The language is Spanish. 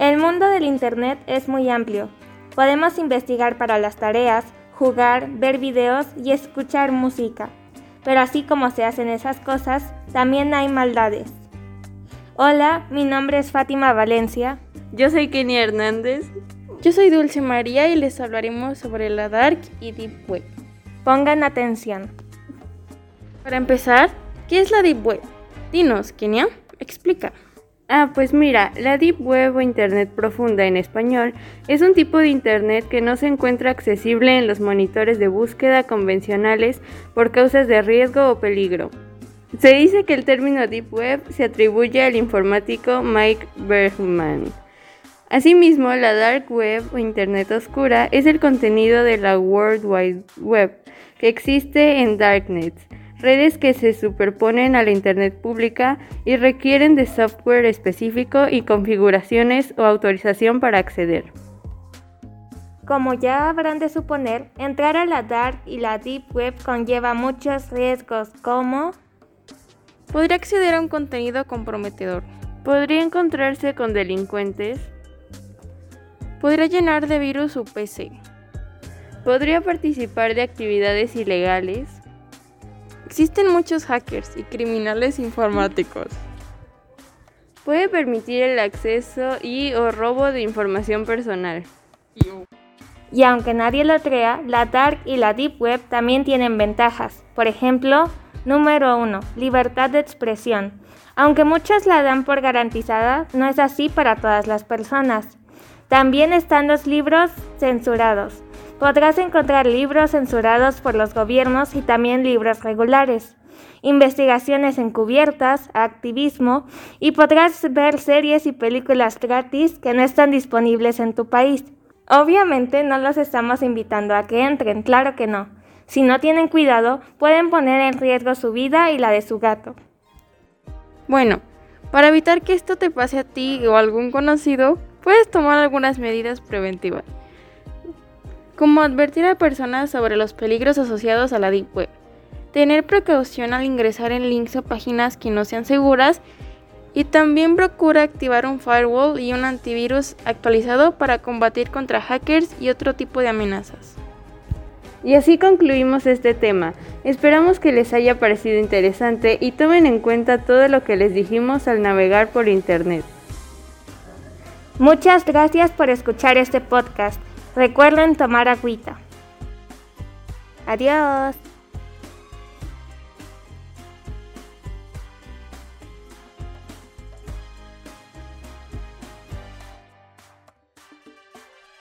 El mundo del Internet es muy amplio. Podemos investigar para las tareas, jugar, ver videos y escuchar música. Pero así como se hacen esas cosas, también hay maldades. Hola, mi nombre es Fátima Valencia. Yo soy Kenny Hernández. Yo soy Dulce María y les hablaremos sobre la Dark y Deep Web. Pongan atención. Para empezar, ¿qué es la Deep Web? Dinos, Kenia, explica. Ah, pues mira, la Deep Web o Internet profunda en español es un tipo de Internet que no se encuentra accesible en los monitores de búsqueda convencionales por causas de riesgo o peligro. Se dice que el término Deep Web se atribuye al informático Mike Bergman. Asimismo, la Dark Web o Internet oscura es el contenido de la World Wide Web que existe en Darknets redes que se superponen a la Internet pública y requieren de software específico y configuraciones o autorización para acceder. Como ya habrán de suponer, entrar a la Dark y la Deep Web conlleva muchos riesgos como podría acceder a un contenido comprometedor, podría encontrarse con delincuentes, podría llenar de virus su PC, podría participar de actividades ilegales, Existen muchos hackers y criminales informáticos. Puede permitir el acceso y o robo de información personal. Y aunque nadie lo crea, la Dark y la Deep Web también tienen ventajas. Por ejemplo, número 1, libertad de expresión. Aunque muchos la dan por garantizada, no es así para todas las personas. También están los libros censurados. Podrás encontrar libros censurados por los gobiernos y también libros regulares, investigaciones encubiertas, activismo y podrás ver series y películas gratis que no están disponibles en tu país. Obviamente no los estamos invitando a que entren, claro que no. Si no tienen cuidado, pueden poner en riesgo su vida y la de su gato. Bueno, para evitar que esto te pase a ti o a algún conocido, puedes tomar algunas medidas preventivas como advertir a personas sobre los peligros asociados a la Deep Web, tener precaución al ingresar en links o páginas que no sean seguras y también procura activar un firewall y un antivirus actualizado para combatir contra hackers y otro tipo de amenazas. Y así concluimos este tema. Esperamos que les haya parecido interesante y tomen en cuenta todo lo que les dijimos al navegar por Internet. Muchas gracias por escuchar este podcast. Recuerden tomar agüita. Adiós.